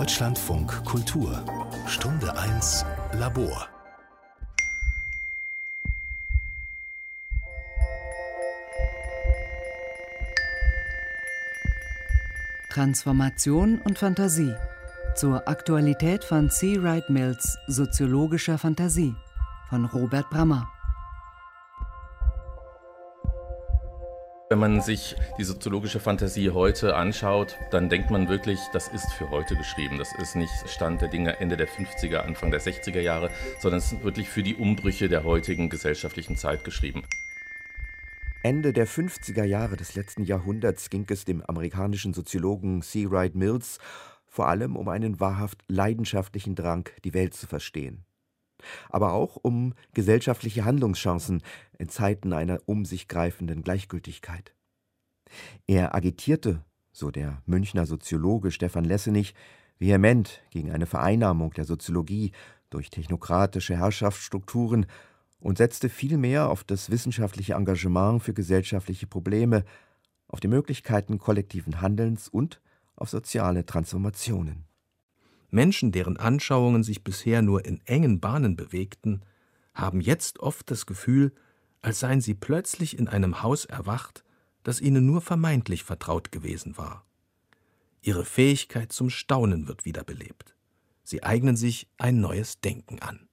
Deutschlandfunk Kultur. Stunde 1 Labor. Transformation und Fantasie. Zur Aktualität von C. Wright Mills Soziologischer Fantasie von Robert Brammer Wenn man sich die soziologische Fantasie heute anschaut, dann denkt man wirklich, das ist für heute geschrieben. Das ist nicht Stand der Dinge Ende der 50er, Anfang der 60er Jahre, sondern es ist wirklich für die Umbrüche der heutigen gesellschaftlichen Zeit geschrieben. Ende der 50er Jahre des letzten Jahrhunderts ging es dem amerikanischen Soziologen C. Wright Mills vor allem um einen wahrhaft leidenschaftlichen Drang, die Welt zu verstehen aber auch um gesellschaftliche Handlungschancen in Zeiten einer um sich greifenden Gleichgültigkeit. Er agitierte, so der Münchner Soziologe Stefan Lessenich, vehement gegen eine Vereinnahmung der Soziologie durch technokratische Herrschaftsstrukturen und setzte vielmehr auf das wissenschaftliche Engagement für gesellschaftliche Probleme, auf die Möglichkeiten kollektiven Handelns und auf soziale Transformationen. Menschen, deren Anschauungen sich bisher nur in engen Bahnen bewegten, haben jetzt oft das Gefühl, als seien sie plötzlich in einem Haus erwacht, das ihnen nur vermeintlich vertraut gewesen war. Ihre Fähigkeit zum Staunen wird wiederbelebt. Sie eignen sich ein neues Denken an.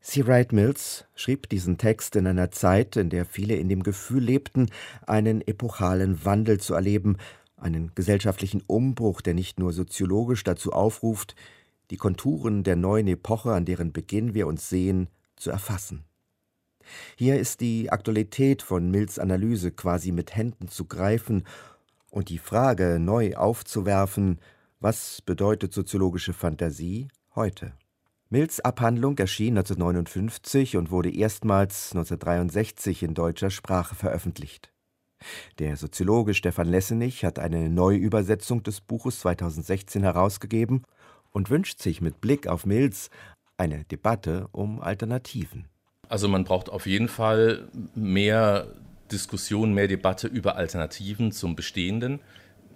C. Wright Mills schrieb diesen Text in einer Zeit, in der viele in dem Gefühl lebten, einen epochalen Wandel zu erleben, einen gesellschaftlichen Umbruch, der nicht nur soziologisch dazu aufruft, die Konturen der neuen Epoche, an deren Beginn wir uns sehen, zu erfassen. Hier ist die Aktualität von Mills Analyse quasi mit Händen zu greifen und die Frage neu aufzuwerfen, was bedeutet soziologische Fantasie heute? Mills Abhandlung erschien 1959 und wurde erstmals 1963 in deutscher Sprache veröffentlicht. Der Soziologe Stefan Lessenich hat eine Neuübersetzung des Buches 2016 herausgegeben und wünscht sich mit Blick auf Mills eine Debatte um Alternativen. Also man braucht auf jeden Fall mehr Diskussion, mehr Debatte über Alternativen zum Bestehenden.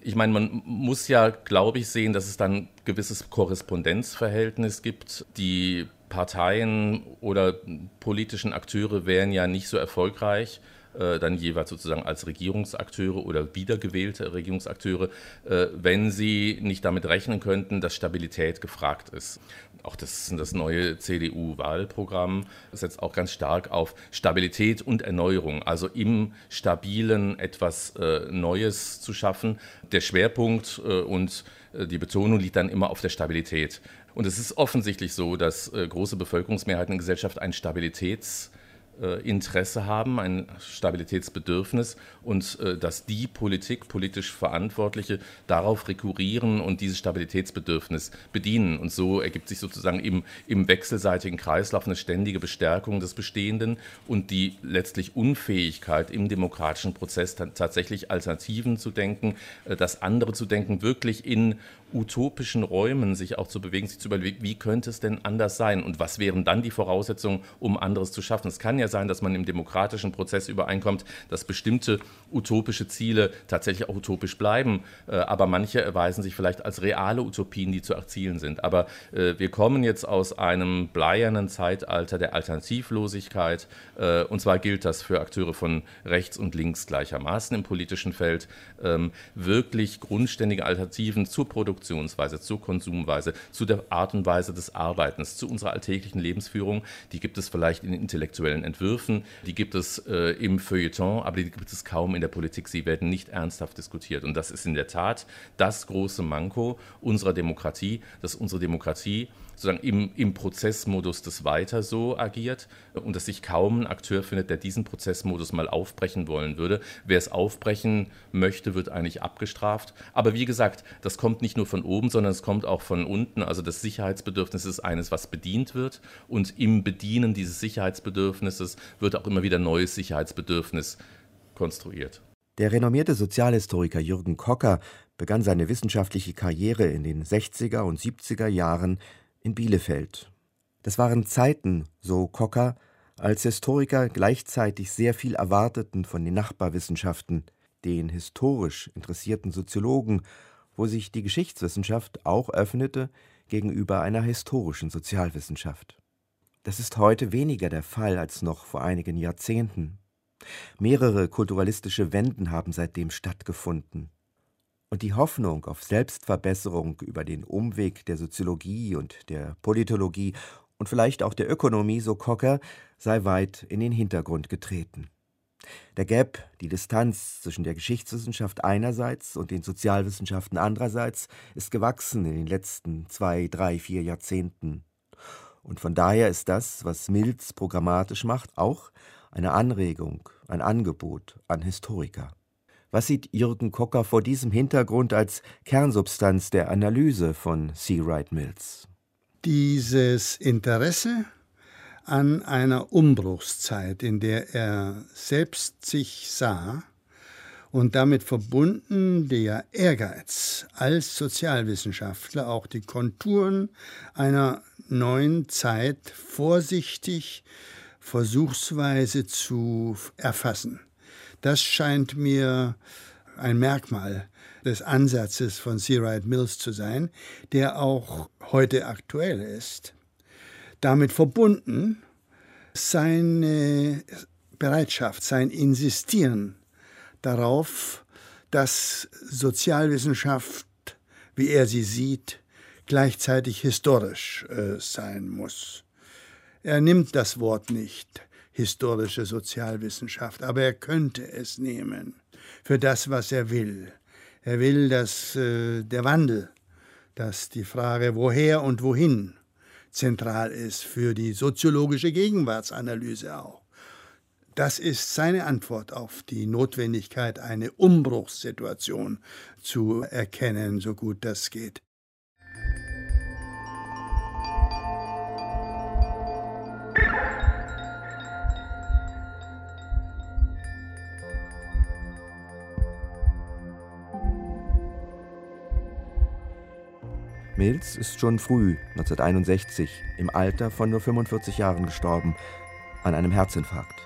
Ich meine, man muss ja, glaube ich, sehen, dass es dann ein gewisses Korrespondenzverhältnis gibt. Die Parteien oder politischen Akteure wären ja nicht so erfolgreich, dann jeweils sozusagen als Regierungsakteure oder wiedergewählte Regierungsakteure, äh, wenn sie nicht damit rechnen könnten, dass Stabilität gefragt ist. Auch das, das neue CDU-Wahlprogramm setzt auch ganz stark auf Stabilität und Erneuerung, also im Stabilen etwas äh, Neues zu schaffen. Der Schwerpunkt äh, und äh, die Betonung liegt dann immer auf der Stabilität. Und es ist offensichtlich so, dass äh, große Bevölkerungsmehrheiten in Gesellschaft ein Stabilitäts- äh, Interesse haben, ein Stabilitätsbedürfnis und äh, dass die Politik, politisch Verantwortliche darauf rekurrieren und dieses Stabilitätsbedürfnis bedienen. Und so ergibt sich sozusagen im, im wechselseitigen Kreislauf eine ständige Bestärkung des Bestehenden und die letztlich Unfähigkeit im demokratischen Prozess tatsächlich Alternativen zu denken, äh, das andere zu denken, wirklich in utopischen Räumen sich auch zu bewegen, sich zu überlegen, wie könnte es denn anders sein und was wären dann die Voraussetzungen, um anderes zu schaffen. Es kann ja sein, dass man im demokratischen Prozess übereinkommt, dass bestimmte utopische Ziele tatsächlich auch utopisch bleiben, äh, aber manche erweisen sich vielleicht als reale Utopien, die zu erzielen sind. Aber äh, wir kommen jetzt aus einem bleiernen Zeitalter der Alternativlosigkeit äh, und zwar gilt das für Akteure von rechts und links gleichermaßen im politischen Feld, ähm, wirklich grundständige Alternativen zur Produktion Produktionsweise, zur Konsumweise, zu der Art und Weise des Arbeitens, zu unserer alltäglichen Lebensführung. Die gibt es vielleicht in intellektuellen Entwürfen, die gibt es äh, im Feuilleton, aber die gibt es kaum in der Politik. Sie werden nicht ernsthaft diskutiert. Und das ist in der Tat das große Manko unserer Demokratie, dass unsere Demokratie sozusagen im, im Prozessmodus des Weiter so agiert und dass sich kaum ein Akteur findet, der diesen Prozessmodus mal aufbrechen wollen würde. Wer es aufbrechen möchte, wird eigentlich abgestraft. Aber wie gesagt, das kommt nicht nur von oben, sondern es kommt auch von unten. Also das Sicherheitsbedürfnis ist eines, was bedient wird und im Bedienen dieses Sicherheitsbedürfnisses wird auch immer wieder neues Sicherheitsbedürfnis konstruiert. Der renommierte Sozialhistoriker Jürgen Kocker begann seine wissenschaftliche Karriere in den 60er und 70er Jahren in Bielefeld. Das waren Zeiten, so Kocker, als Historiker gleichzeitig sehr viel erwarteten von den Nachbarwissenschaften, den historisch interessierten Soziologen wo sich die Geschichtswissenschaft auch öffnete gegenüber einer historischen Sozialwissenschaft. Das ist heute weniger der Fall als noch vor einigen Jahrzehnten. Mehrere kulturalistische Wenden haben seitdem stattgefunden. Und die Hoffnung auf Selbstverbesserung über den Umweg der Soziologie und der Politologie und vielleicht auch der Ökonomie, so Cocker, sei weit in den Hintergrund getreten. Der Gap, die Distanz zwischen der Geschichtswissenschaft einerseits und den Sozialwissenschaften andererseits, ist gewachsen in den letzten zwei, drei, vier Jahrzehnten. Und von daher ist das, was Mills programmatisch macht, auch eine Anregung, ein Angebot an Historiker. Was sieht Jürgen Kocker vor diesem Hintergrund als Kernsubstanz der Analyse von C. Wright Mills? Dieses Interesse an einer Umbruchszeit, in der er selbst sich sah und damit verbunden der Ehrgeiz als Sozialwissenschaftler auch die Konturen einer neuen Zeit vorsichtig, versuchsweise zu erfassen. Das scheint mir ein Merkmal des Ansatzes von C. Wright Mills zu sein, der auch heute aktuell ist. Damit verbunden seine Bereitschaft, sein Insistieren darauf, dass Sozialwissenschaft, wie er sie sieht, gleichzeitig historisch äh, sein muss. Er nimmt das Wort nicht, historische Sozialwissenschaft, aber er könnte es nehmen für das, was er will. Er will, dass äh, der Wandel, dass die Frage woher und wohin zentral ist für die soziologische Gegenwartsanalyse auch. Das ist seine Antwort auf die Notwendigkeit, eine Umbruchssituation zu erkennen, so gut das geht. Mills ist schon früh, 1961, im Alter von nur 45 Jahren gestorben, an einem Herzinfarkt.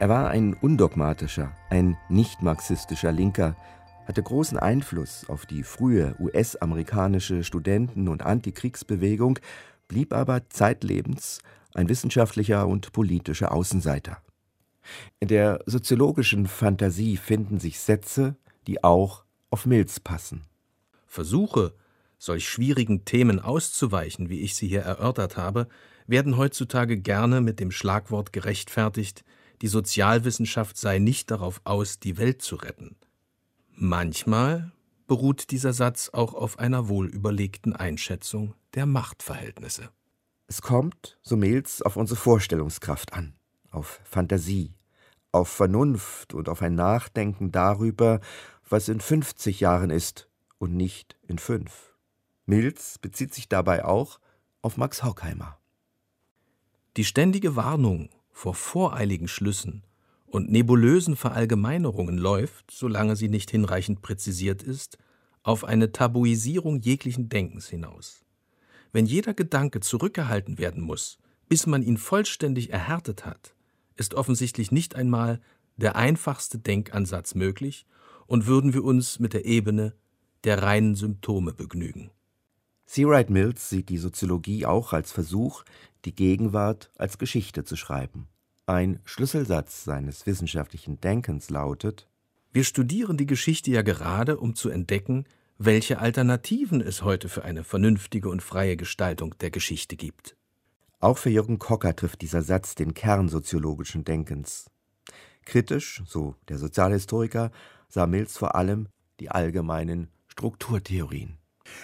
Er war ein undogmatischer, ein nicht-marxistischer Linker, hatte großen Einfluss auf die frühe US-amerikanische Studenten- und Antikriegsbewegung, blieb aber zeitlebens ein wissenschaftlicher und politischer Außenseiter. In der soziologischen Fantasie finden sich Sätze, die auch auf Mills passen. Versuche, solch schwierigen Themen auszuweichen, wie ich sie hier erörtert habe, werden heutzutage gerne mit dem Schlagwort gerechtfertigt, die Sozialwissenschaft sei nicht darauf aus, die Welt zu retten. Manchmal beruht dieser Satz auch auf einer wohlüberlegten Einschätzung der Machtverhältnisse. Es kommt, so Mills, auf unsere Vorstellungskraft an, auf Fantasie, auf Vernunft und auf ein Nachdenken darüber, was in 50 Jahren ist und nicht in fünf. Mills bezieht sich dabei auch auf Max Horkheimer. Die ständige Warnung vor voreiligen Schlüssen und nebulösen Verallgemeinerungen läuft, solange sie nicht hinreichend präzisiert ist, auf eine Tabuisierung jeglichen Denkens hinaus. Wenn jeder Gedanke zurückgehalten werden muss, bis man ihn vollständig erhärtet hat, ist offensichtlich nicht einmal der einfachste Denkansatz möglich und würden wir uns mit der Ebene der reinen Symptome begnügen. C. Wright Mills sieht die Soziologie auch als Versuch, die Gegenwart als Geschichte zu schreiben. Ein Schlüsselsatz seines wissenschaftlichen Denkens lautet Wir studieren die Geschichte ja gerade, um zu entdecken, welche Alternativen es heute für eine vernünftige und freie Gestaltung der Geschichte gibt. Auch für Jürgen Kocker trifft dieser Satz den Kern soziologischen Denkens. Kritisch, so der Sozialhistoriker, sah Mills vor allem die allgemeinen Strukturtheorien.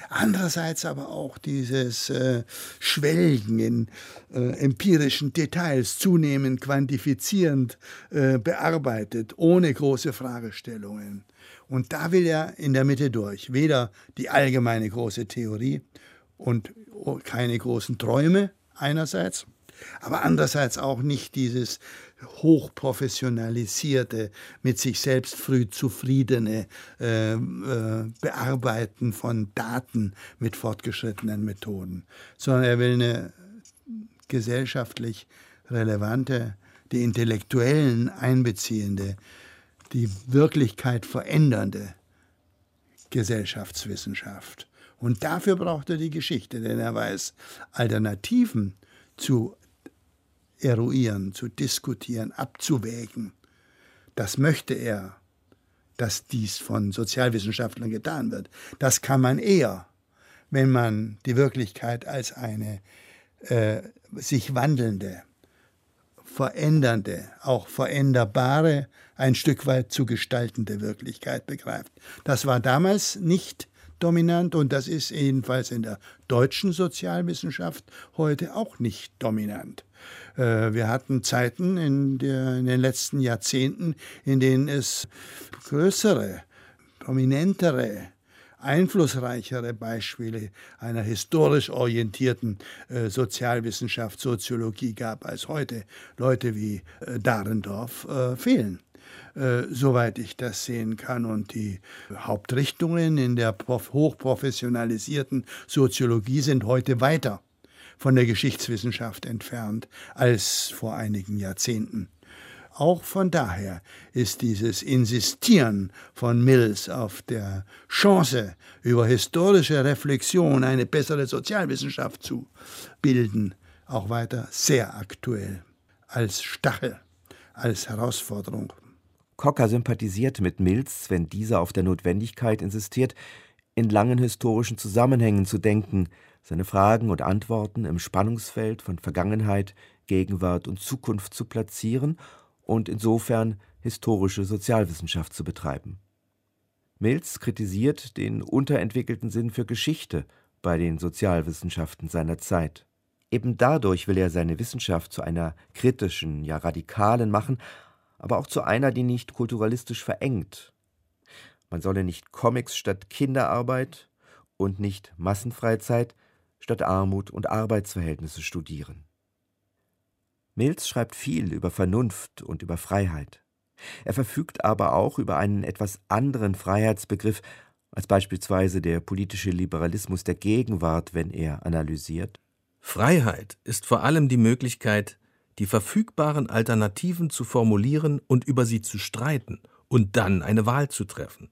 Andererseits aber auch dieses äh, Schwelgen in äh, empirischen Details, zunehmend quantifizierend äh, bearbeitet, ohne große Fragestellungen. Und da will er in der Mitte durch. Weder die allgemeine große Theorie und keine großen Träume einerseits, aber andererseits auch nicht dieses hochprofessionalisierte, mit sich selbst früh zufriedene äh, äh, Bearbeiten von Daten mit fortgeschrittenen Methoden, sondern er will eine gesellschaftlich relevante, die Intellektuellen einbeziehende, die Wirklichkeit verändernde Gesellschaftswissenschaft. Und dafür braucht er die Geschichte, denn er weiß, Alternativen zu eruieren, zu diskutieren, abzuwägen, das möchte er, dass dies von Sozialwissenschaftlern getan wird. Das kann man eher, wenn man die Wirklichkeit als eine äh, sich wandelnde, verändernde, auch veränderbare, ein Stück weit zu gestaltende Wirklichkeit begreift. Das war damals nicht dominant und das ist jedenfalls in der deutschen Sozialwissenschaft heute auch nicht dominant. Äh, wir hatten Zeiten in, der, in den letzten Jahrzehnten, in denen es größere, prominentere, einflussreichere Beispiele einer historisch orientierten äh, Sozialwissenschaft, Soziologie gab als heute. Leute wie äh, Dahrendorf fehlen. Soweit ich das sehen kann. Und die Hauptrichtungen in der hochprofessionalisierten Soziologie sind heute weiter von der Geschichtswissenschaft entfernt als vor einigen Jahrzehnten. Auch von daher ist dieses Insistieren von Mills auf der Chance, über historische Reflexion eine bessere Sozialwissenschaft zu bilden, auch weiter sehr aktuell, als Stachel, als Herausforderung. Cocker sympathisiert mit Mills, wenn dieser auf der Notwendigkeit insistiert, in langen historischen Zusammenhängen zu denken, seine Fragen und Antworten im Spannungsfeld von Vergangenheit, Gegenwart und Zukunft zu platzieren und insofern historische Sozialwissenschaft zu betreiben. Mills kritisiert den unterentwickelten Sinn für Geschichte bei den Sozialwissenschaften seiner Zeit. Eben dadurch will er seine Wissenschaft zu einer kritischen, ja radikalen machen, aber auch zu einer, die nicht kulturalistisch verengt. Man solle nicht Comics statt Kinderarbeit und nicht Massenfreizeit statt Armut und Arbeitsverhältnisse studieren. Mills schreibt viel über Vernunft und über Freiheit. Er verfügt aber auch über einen etwas anderen Freiheitsbegriff als beispielsweise der politische Liberalismus der Gegenwart, wenn er analysiert. Freiheit ist vor allem die Möglichkeit, die verfügbaren Alternativen zu formulieren und über sie zu streiten und dann eine Wahl zu treffen.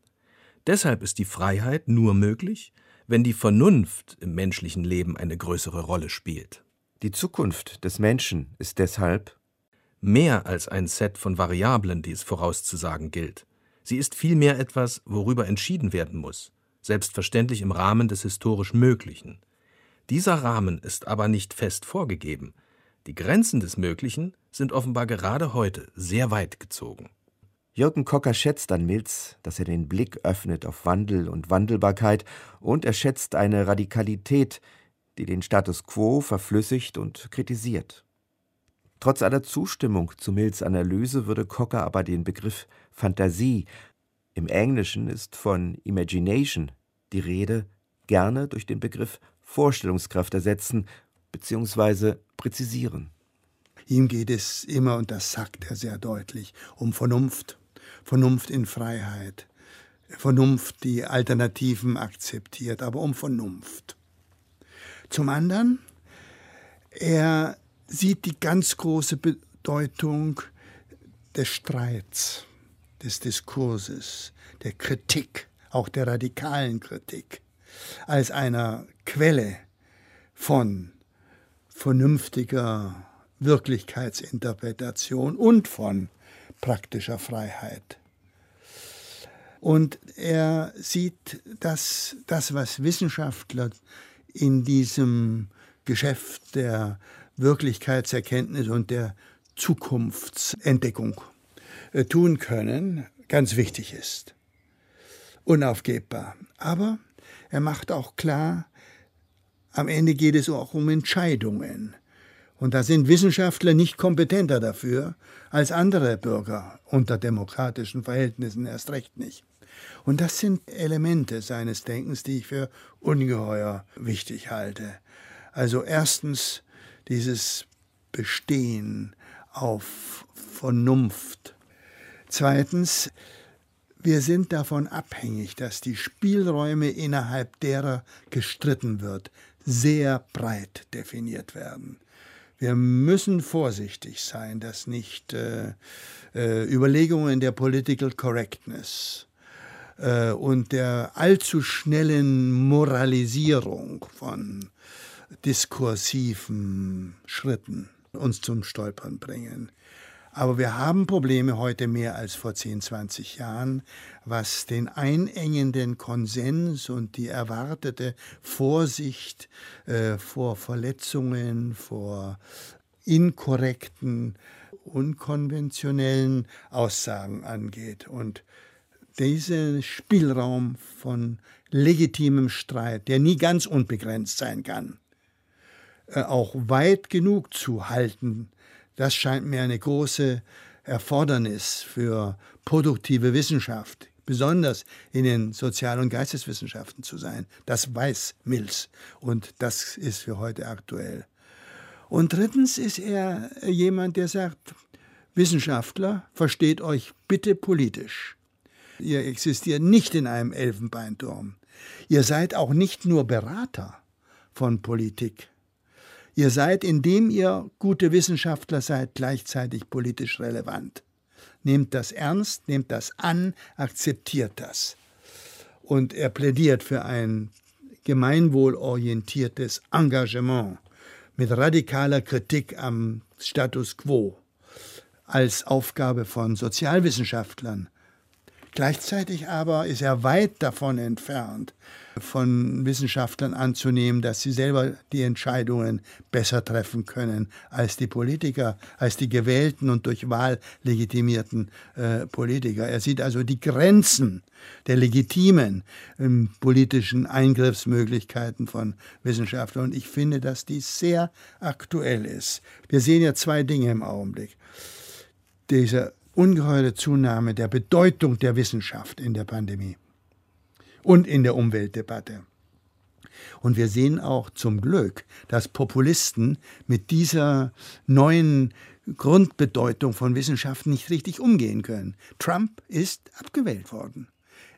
Deshalb ist die Freiheit nur möglich, wenn die Vernunft im menschlichen Leben eine größere Rolle spielt. Die Zukunft des Menschen ist deshalb mehr als ein Set von Variablen, die es vorauszusagen gilt. Sie ist vielmehr etwas, worüber entschieden werden muss, selbstverständlich im Rahmen des historisch Möglichen. Dieser Rahmen ist aber nicht fest vorgegeben, die Grenzen des Möglichen sind offenbar gerade heute sehr weit gezogen. Jürgen Kocker schätzt an Mills, dass er den Blick öffnet auf Wandel und Wandelbarkeit und er schätzt eine Radikalität, die den Status quo verflüssigt und kritisiert. Trotz aller Zustimmung zu Mills Analyse würde Cocker aber den Begriff Fantasie, im Englischen ist von Imagination die Rede, gerne durch den Begriff Vorstellungskraft ersetzen bzw präzisieren. Ihm geht es immer, und das sagt er sehr deutlich, um Vernunft. Vernunft in Freiheit. Vernunft, die Alternativen akzeptiert, aber um Vernunft. Zum anderen, er sieht die ganz große Bedeutung des Streits, des Diskurses, der Kritik, auch der radikalen Kritik, als einer Quelle von vernünftiger Wirklichkeitsinterpretation und von praktischer Freiheit. Und er sieht, dass das, was Wissenschaftler in diesem Geschäft der Wirklichkeitserkenntnis und der Zukunftsentdeckung äh, tun können, ganz wichtig ist. Unaufgebbar. Aber er macht auch klar, am Ende geht es auch um Entscheidungen. Und da sind Wissenschaftler nicht kompetenter dafür als andere Bürger unter demokratischen Verhältnissen erst recht nicht. Und das sind Elemente seines Denkens, die ich für ungeheuer wichtig halte. Also erstens dieses Bestehen auf Vernunft. Zweitens wir sind davon abhängig, dass die Spielräume, innerhalb derer gestritten wird, sehr breit definiert werden. Wir müssen vorsichtig sein, dass nicht äh, äh, Überlegungen der Political Correctness äh, und der allzu schnellen Moralisierung von diskursiven Schritten uns zum Stolpern bringen. Aber wir haben Probleme heute mehr als vor 10, 20 Jahren, was den einengenden Konsens und die erwartete Vorsicht äh, vor Verletzungen, vor inkorrekten, unkonventionellen Aussagen angeht. Und dieser Spielraum von legitimem Streit, der nie ganz unbegrenzt sein kann, äh, auch weit genug zu halten, das scheint mir eine große Erfordernis für produktive Wissenschaft, besonders in den Sozial- und Geisteswissenschaften zu sein. Das weiß Mills und das ist für heute aktuell. Und drittens ist er jemand, der sagt, Wissenschaftler, versteht euch bitte politisch. Ihr existiert nicht in einem Elfenbeinturm. Ihr seid auch nicht nur Berater von Politik. Ihr seid, indem ihr gute Wissenschaftler seid, gleichzeitig politisch relevant. Nehmt das ernst, nehmt das an, akzeptiert das. Und er plädiert für ein gemeinwohlorientiertes Engagement mit radikaler Kritik am Status quo als Aufgabe von Sozialwissenschaftlern. Gleichzeitig aber ist er weit davon entfernt, von Wissenschaftlern anzunehmen, dass sie selber die Entscheidungen besser treffen können als die Politiker, als die gewählten und durch Wahl legitimierten äh, Politiker. Er sieht also die Grenzen der legitimen ähm, politischen Eingriffsmöglichkeiten von Wissenschaftlern. Und ich finde, dass dies sehr aktuell ist. Wir sehen ja zwei Dinge im Augenblick. Diese ungeheure Zunahme der Bedeutung der Wissenschaft in der Pandemie und in der Umweltdebatte. Und wir sehen auch zum Glück, dass Populisten mit dieser neuen Grundbedeutung von Wissenschaft nicht richtig umgehen können. Trump ist abgewählt worden.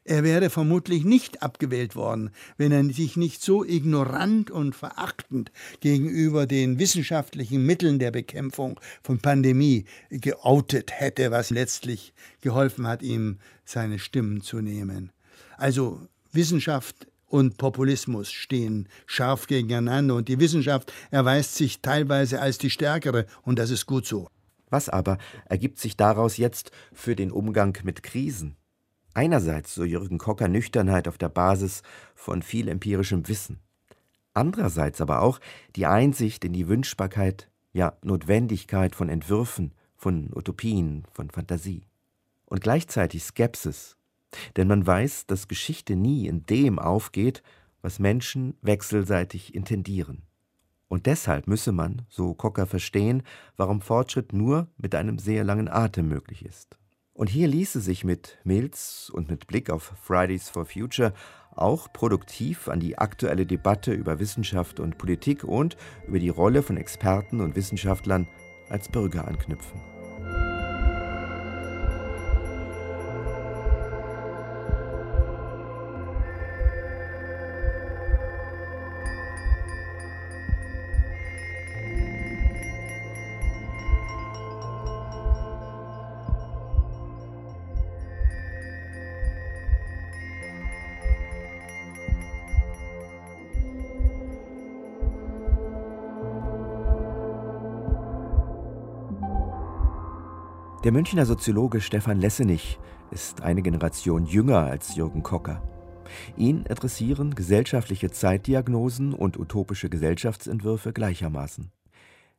Er wäre vermutlich nicht abgewählt worden, wenn er sich nicht so ignorant und verachtend gegenüber den wissenschaftlichen Mitteln der Bekämpfung von Pandemie geoutet hätte, was letztlich geholfen hat, ihm seine Stimmen zu nehmen. Also Wissenschaft und Populismus stehen scharf gegeneinander und die Wissenschaft erweist sich teilweise als die stärkere und das ist gut so. Was aber ergibt sich daraus jetzt für den Umgang mit Krisen? Einerseits, so Jürgen Kocker, Nüchternheit auf der Basis von viel empirischem Wissen. Andererseits aber auch die Einsicht in die Wünschbarkeit, ja Notwendigkeit von Entwürfen, von Utopien, von Fantasie. Und gleichzeitig Skepsis denn man weiß, dass Geschichte nie in dem aufgeht, was Menschen wechselseitig intendieren. Und deshalb müsse man, so Cocker, verstehen, warum Fortschritt nur mit einem sehr langen Atem möglich ist. Und hier ließe sich mit Mills und mit Blick auf Fridays for Future auch produktiv an die aktuelle Debatte über Wissenschaft und Politik und über die Rolle von Experten und Wissenschaftlern als Bürger anknüpfen. Der Münchner Soziologe Stefan Lessenich ist eine Generation jünger als Jürgen Kocker. Ihn interessieren gesellschaftliche Zeitdiagnosen und utopische Gesellschaftsentwürfe gleichermaßen.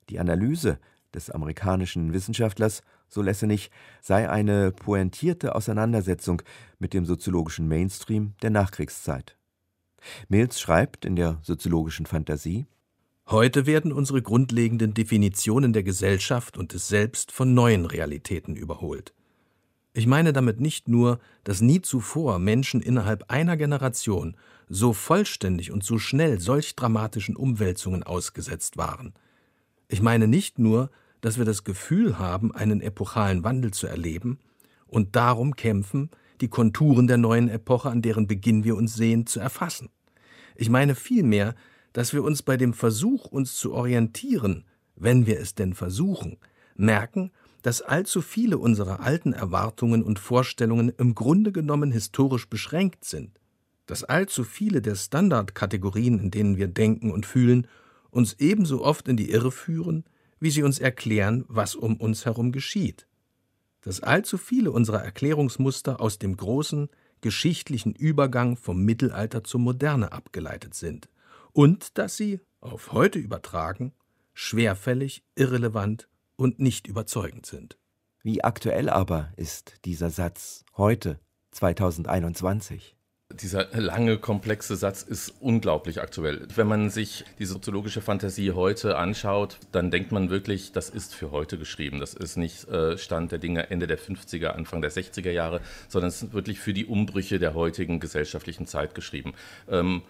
Die Analyse des amerikanischen Wissenschaftlers, so Lessenich, sei eine pointierte Auseinandersetzung mit dem soziologischen Mainstream der Nachkriegszeit. Mills schreibt in der soziologischen Fantasie Heute werden unsere grundlegenden Definitionen der Gesellschaft und des Selbst von neuen Realitäten überholt. Ich meine damit nicht nur, dass nie zuvor Menschen innerhalb einer Generation so vollständig und so schnell solch dramatischen Umwälzungen ausgesetzt waren. Ich meine nicht nur, dass wir das Gefühl haben, einen epochalen Wandel zu erleben und darum kämpfen, die Konturen der neuen Epoche, an deren Beginn wir uns sehen, zu erfassen. Ich meine vielmehr, dass wir uns bei dem Versuch, uns zu orientieren, wenn wir es denn versuchen, merken, dass allzu viele unserer alten Erwartungen und Vorstellungen im Grunde genommen historisch beschränkt sind, dass allzu viele der Standardkategorien, in denen wir denken und fühlen, uns ebenso oft in die Irre führen, wie sie uns erklären, was um uns herum geschieht, dass allzu viele unserer Erklärungsmuster aus dem großen, geschichtlichen Übergang vom Mittelalter zur Moderne abgeleitet sind und dass sie, auf heute übertragen, schwerfällig, irrelevant und nicht überzeugend sind. Wie aktuell aber ist dieser Satz heute, 2021? Dieser lange, komplexe Satz ist unglaublich aktuell. Wenn man sich die soziologische Fantasie heute anschaut, dann denkt man wirklich, das ist für heute geschrieben. Das ist nicht äh, Stand der Dinge Ende der 50er, Anfang der 60er Jahre, sondern es ist wirklich für die Umbrüche der heutigen gesellschaftlichen Zeit geschrieben. Ähm,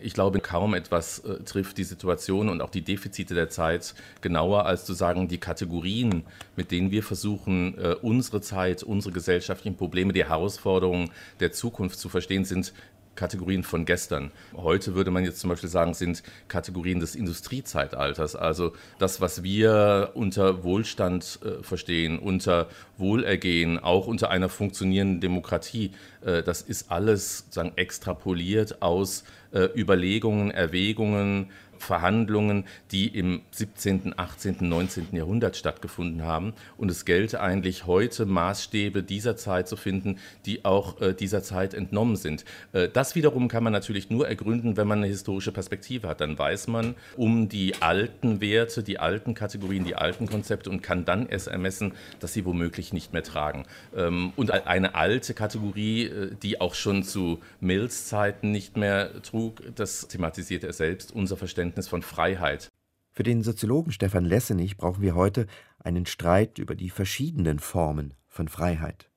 ich glaube, kaum etwas äh, trifft die Situation und auch die Defizite der Zeit genauer, als zu sagen, die Kategorien, mit denen wir versuchen, äh, unsere Zeit, unsere gesellschaftlichen Probleme, die Herausforderungen der Zukunft zu verstehen, sind Kategorien von gestern. Heute würde man jetzt zum Beispiel sagen, sind Kategorien des Industriezeitalters. Also das, was wir unter Wohlstand äh, verstehen, unter Wohlergehen, auch unter einer funktionierenden Demokratie, äh, das ist alles sozusagen extrapoliert aus äh, Überlegungen, Erwägungen, Verhandlungen, die im 17., 18., 19. Jahrhundert stattgefunden haben. Und es gelte eigentlich heute Maßstäbe dieser Zeit zu finden, die auch äh, dieser Zeit entnommen sind. Äh, das wiederum kann man natürlich nur ergründen, wenn man eine historische Perspektive hat. Dann weiß man um die alten Werte, die alten Kategorien, die alten Konzepte und kann dann erst ermessen, dass sie womöglich nicht mehr tragen. Ähm, und eine alte Kategorie, äh, die auch schon zu Mills Zeiten nicht mehr trug, das thematisierte er selbst, unser Verständnis Verständnis von Freiheit. Für den Soziologen Stefan Lessenich brauchen wir heute einen Streit über die verschiedenen Formen von Freiheit.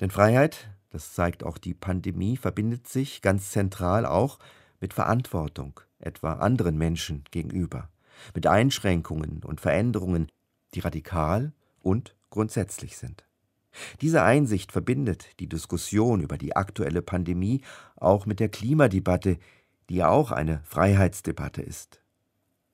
Denn Freiheit, das zeigt auch die Pandemie, verbindet sich ganz zentral auch mit Verantwortung, etwa anderen Menschen gegenüber, mit Einschränkungen und Veränderungen, die radikal und grundsätzlich sind. Diese Einsicht verbindet die Diskussion über die aktuelle Pandemie auch mit der Klimadebatte, die ja auch eine Freiheitsdebatte ist.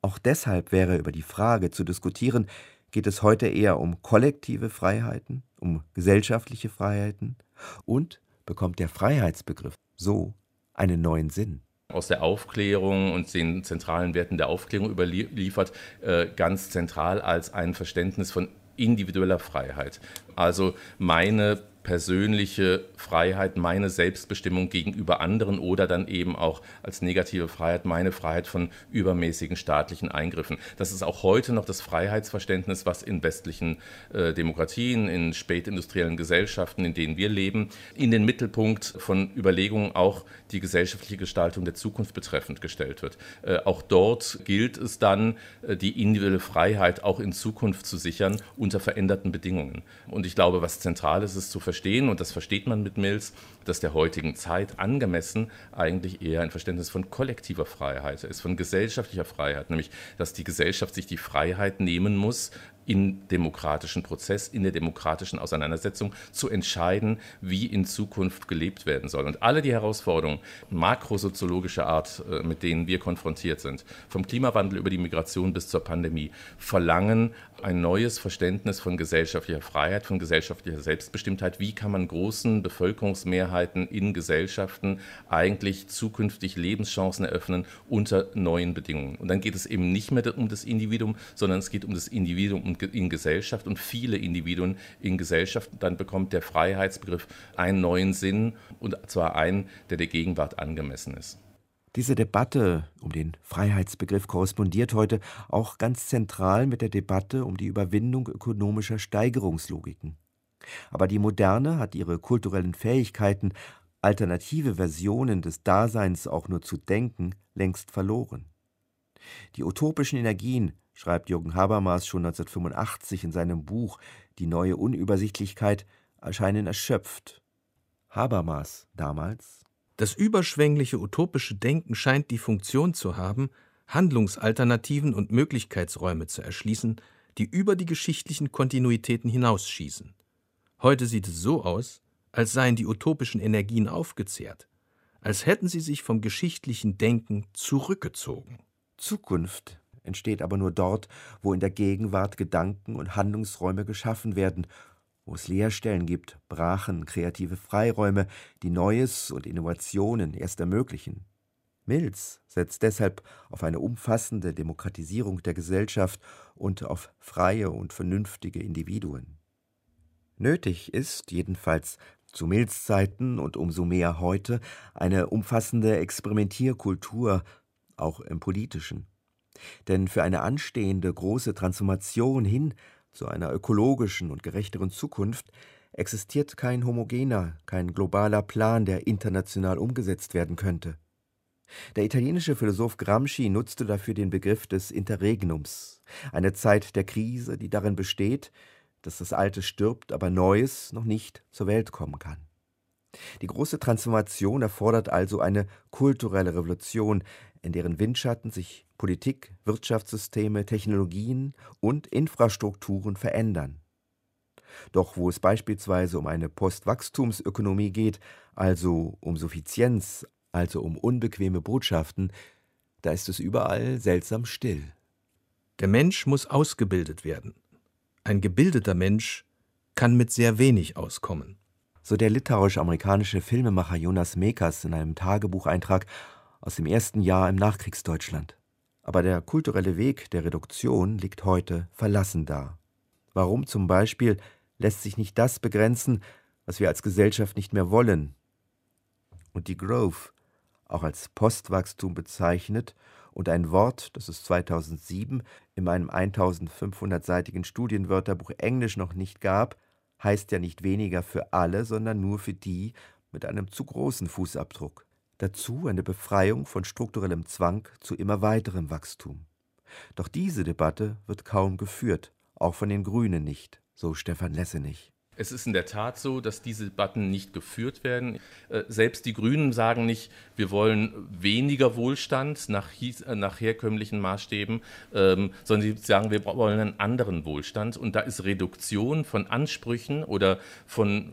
Auch deshalb wäre über die Frage zu diskutieren, geht es heute eher um kollektive Freiheiten, um gesellschaftliche Freiheiten und bekommt der Freiheitsbegriff so einen neuen Sinn aus der Aufklärung und den zentralen Werten der Aufklärung überliefert, äh, ganz zentral als ein Verständnis von individueller Freiheit. Also meine persönliche Freiheit, meine Selbstbestimmung gegenüber anderen oder dann eben auch als negative Freiheit meine Freiheit von übermäßigen staatlichen Eingriffen. Das ist auch heute noch das Freiheitsverständnis, was in westlichen äh, Demokratien, in spätindustriellen Gesellschaften, in denen wir leben, in den Mittelpunkt von Überlegungen auch die gesellschaftliche Gestaltung der Zukunft betreffend gestellt wird. Äh, auch dort gilt es dann, äh, die individuelle Freiheit auch in Zukunft zu sichern unter veränderten Bedingungen. Und ich glaube, was zentral ist, ist zu verstehen, und das versteht man mit Mills, dass der heutigen Zeit angemessen eigentlich eher ein Verständnis von kollektiver Freiheit ist, von gesellschaftlicher Freiheit, nämlich dass die Gesellschaft sich die Freiheit nehmen muss, im demokratischen Prozess, in der demokratischen Auseinandersetzung zu entscheiden, wie in Zukunft gelebt werden soll. Und alle die Herausforderungen makrosoziologischer Art, äh, mit denen wir konfrontiert sind, vom Klimawandel über die Migration bis zur Pandemie, verlangen ein neues Verständnis von gesellschaftlicher Freiheit, von gesellschaftlicher Selbstbestimmtheit. Wie kann man großen Bevölkerungsmehrheiten in Gesellschaften eigentlich zukünftig Lebenschancen eröffnen unter neuen Bedingungen? Und dann geht es eben nicht mehr um das Individuum, sondern es geht um das Individuum in Gesellschaft und viele Individuen in Gesellschaft. Dann bekommt der Freiheitsbegriff einen neuen Sinn und zwar einen, der der Gegenwart angemessen ist. Diese Debatte um den Freiheitsbegriff korrespondiert heute auch ganz zentral mit der Debatte um die Überwindung ökonomischer Steigerungslogiken. Aber die Moderne hat ihre kulturellen Fähigkeiten, alternative Versionen des Daseins auch nur zu denken, längst verloren. Die utopischen Energien, schreibt Jürgen Habermas schon 1985 in seinem Buch Die neue Unübersichtlichkeit, erscheinen erschöpft. Habermas damals das überschwängliche utopische Denken scheint die Funktion zu haben, Handlungsalternativen und Möglichkeitsräume zu erschließen, die über die geschichtlichen Kontinuitäten hinausschießen. Heute sieht es so aus, als seien die utopischen Energien aufgezehrt, als hätten sie sich vom geschichtlichen Denken zurückgezogen. Zukunft entsteht aber nur dort, wo in der Gegenwart Gedanken und Handlungsräume geschaffen werden, wo es Leerstellen gibt, Brachen, kreative Freiräume, die Neues und Innovationen erst ermöglichen. Mills setzt deshalb auf eine umfassende Demokratisierung der Gesellschaft und auf freie und vernünftige Individuen. Nötig ist, jedenfalls zu Mills Zeiten und umso mehr heute, eine umfassende Experimentierkultur, auch im politischen. Denn für eine anstehende große Transformation hin zu einer ökologischen und gerechteren Zukunft existiert kein homogener, kein globaler Plan, der international umgesetzt werden könnte. Der italienische Philosoph Gramsci nutzte dafür den Begriff des Interregnums, eine Zeit der Krise, die darin besteht, dass das Alte stirbt, aber Neues noch nicht zur Welt kommen kann. Die große Transformation erfordert also eine kulturelle Revolution, in deren Windschatten sich Politik, Wirtschaftssysteme, Technologien und Infrastrukturen verändern. Doch wo es beispielsweise um eine Postwachstumsökonomie geht, also um Suffizienz, also um unbequeme Botschaften, da ist es überall seltsam still. Der Mensch muss ausgebildet werden. Ein gebildeter Mensch kann mit sehr wenig auskommen. So der litauisch-amerikanische Filmemacher Jonas Mekas in einem Tagebucheintrag aus dem ersten Jahr im Nachkriegsdeutschland. Aber der kulturelle Weg der Reduktion liegt heute verlassen da. Warum zum Beispiel lässt sich nicht das begrenzen, was wir als Gesellschaft nicht mehr wollen? Und die Growth, auch als Postwachstum bezeichnet und ein Wort, das es 2007 in meinem 1500-seitigen Studienwörterbuch Englisch noch nicht gab, heißt ja nicht weniger für alle, sondern nur für die mit einem zu großen Fußabdruck. Dazu eine Befreiung von strukturellem Zwang zu immer weiterem Wachstum. Doch diese Debatte wird kaum geführt, auch von den Grünen nicht, so Stefan Lessenich. Es ist in der Tat so, dass diese Debatten nicht geführt werden. Äh, selbst die Grünen sagen nicht, wir wollen weniger Wohlstand nach, äh, nach herkömmlichen Maßstäben, ähm, sondern sie sagen, wir wollen einen anderen Wohlstand. Und da ist Reduktion von Ansprüchen oder von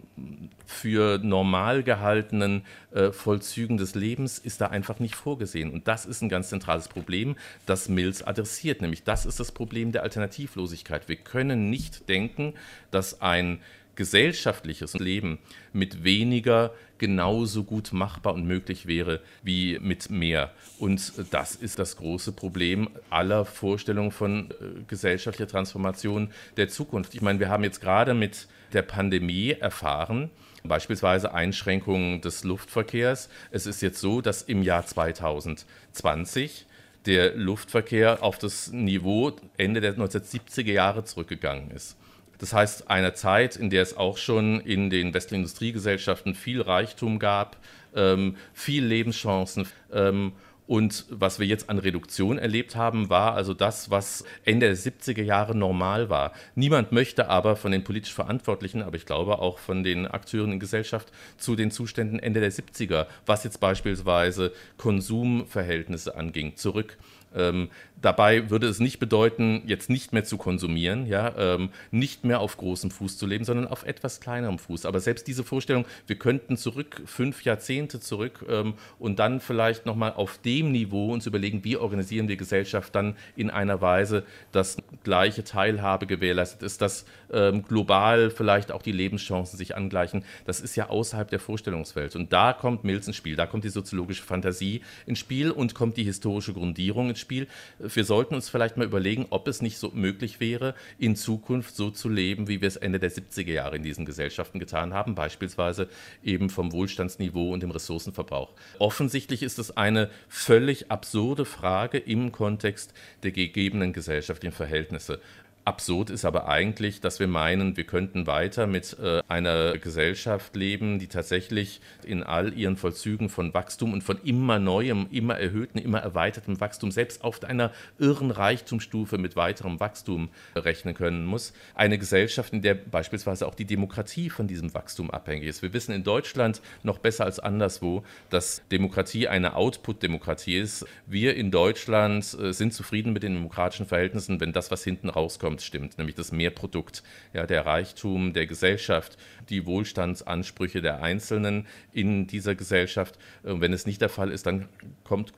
für normal gehaltenen äh, Vollzügen des Lebens ist da einfach nicht vorgesehen. Und das ist ein ganz zentrales Problem, das Mills adressiert. Nämlich das ist das Problem der Alternativlosigkeit. Wir können nicht denken, dass ein gesellschaftliches Leben mit weniger genauso gut machbar und möglich wäre wie mit mehr. Und das ist das große Problem aller Vorstellungen von äh, gesellschaftlicher Transformation der Zukunft. Ich meine, wir haben jetzt gerade mit der Pandemie erfahren, beispielsweise Einschränkungen des Luftverkehrs. Es ist jetzt so, dass im Jahr 2020 der Luftverkehr auf das Niveau Ende der 1970er Jahre zurückgegangen ist. Das heißt, eine Zeit, in der es auch schon in den westlichen Industriegesellschaften viel Reichtum gab, ähm, viel Lebenschancen. Ähm, und was wir jetzt an Reduktion erlebt haben, war also das, was Ende der 70er Jahre normal war. Niemand möchte aber von den politisch Verantwortlichen, aber ich glaube auch von den Akteuren in Gesellschaft zu den Zuständen Ende der 70er, was jetzt beispielsweise Konsumverhältnisse anging, zurück. Ähm, dabei würde es nicht bedeuten, jetzt nicht mehr zu konsumieren, ja, ähm, nicht mehr auf großem Fuß zu leben, sondern auf etwas kleinerem Fuß. Aber selbst diese Vorstellung, wir könnten zurück, fünf Jahrzehnte zurück ähm, und dann vielleicht nochmal auf dem Niveau uns überlegen, wie organisieren wir Gesellschaft dann in einer Weise, dass gleiche Teilhabe gewährleistet ist, dass ähm, global vielleicht auch die Lebenschancen sich angleichen. Das ist ja außerhalb der Vorstellungswelt. Und da kommt Mills ins Spiel, da kommt die soziologische Fantasie ins Spiel und kommt die historische Grundierung ins Spiel. Wir sollten uns vielleicht mal überlegen, ob es nicht so möglich wäre, in Zukunft so zu leben, wie wir es Ende der 70er Jahre in diesen Gesellschaften getan haben, beispielsweise eben vom Wohlstandsniveau und dem Ressourcenverbrauch. Offensichtlich ist es eine völlig absurde Frage im Kontext der gegebenen gesellschaftlichen Verhältnisse. Absurd ist aber eigentlich, dass wir meinen, wir könnten weiter mit äh, einer Gesellschaft leben, die tatsächlich in all ihren Vollzügen von Wachstum und von immer neuem, immer erhöhten, immer erweitertem Wachstum, selbst auf einer irren Reichtumsstufe mit weiterem Wachstum rechnen können muss. Eine Gesellschaft, in der beispielsweise auch die Demokratie von diesem Wachstum abhängig ist. Wir wissen in Deutschland noch besser als anderswo, dass Demokratie eine Output-Demokratie ist. Wir in Deutschland äh, sind zufrieden mit den demokratischen Verhältnissen, wenn das, was hinten rauskommt, insgesamt stimmt, nämlich das Mehrprodukt, ja, der Reichtum der Gesellschaft, die Wohlstandsansprüche der Einzelnen in dieser Gesellschaft. Und wenn es nicht der Fall ist, dann kommt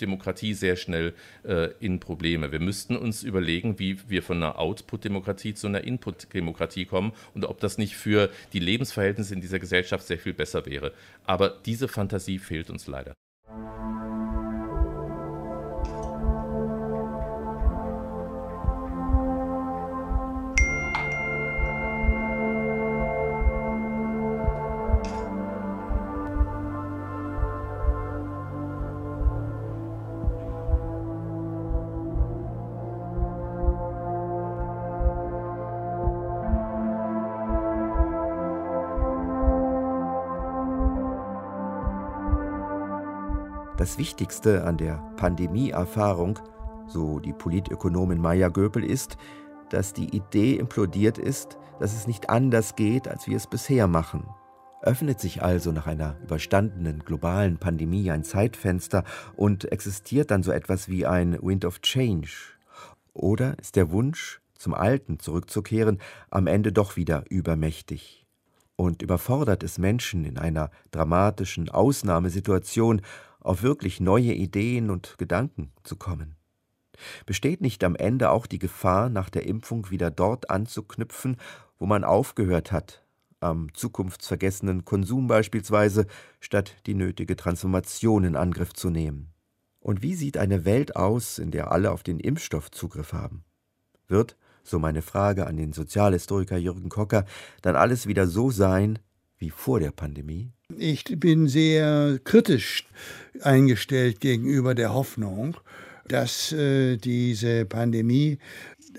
Demokratie sehr schnell äh, in Probleme. Wir müssten uns überlegen, wie wir von einer Output-Demokratie zu einer Input-Demokratie kommen und ob das nicht für die Lebensverhältnisse in dieser Gesellschaft sehr viel besser wäre. Aber diese Fantasie fehlt uns leider. Wichtigste an der Pandemieerfahrung, so die Politökonomin Maya Göpel, ist, dass die Idee implodiert ist, dass es nicht anders geht, als wir es bisher machen. Öffnet sich also nach einer überstandenen globalen Pandemie ein Zeitfenster und existiert dann so etwas wie ein Wind of Change? Oder ist der Wunsch, zum Alten zurückzukehren, am Ende doch wieder übermächtig? Und überfordert es Menschen in einer dramatischen Ausnahmesituation, auf wirklich neue Ideen und Gedanken zu kommen? Besteht nicht am Ende auch die Gefahr, nach der Impfung wieder dort anzuknüpfen, wo man aufgehört hat, am zukunftsvergessenen Konsum beispielsweise, statt die nötige Transformation in Angriff zu nehmen? Und wie sieht eine Welt aus, in der alle auf den Impfstoff Zugriff haben? Wird, so meine Frage an den Sozialhistoriker Jürgen Kocker, dann alles wieder so sein wie vor der Pandemie? Ich bin sehr kritisch eingestellt gegenüber der Hoffnung, dass äh, diese Pandemie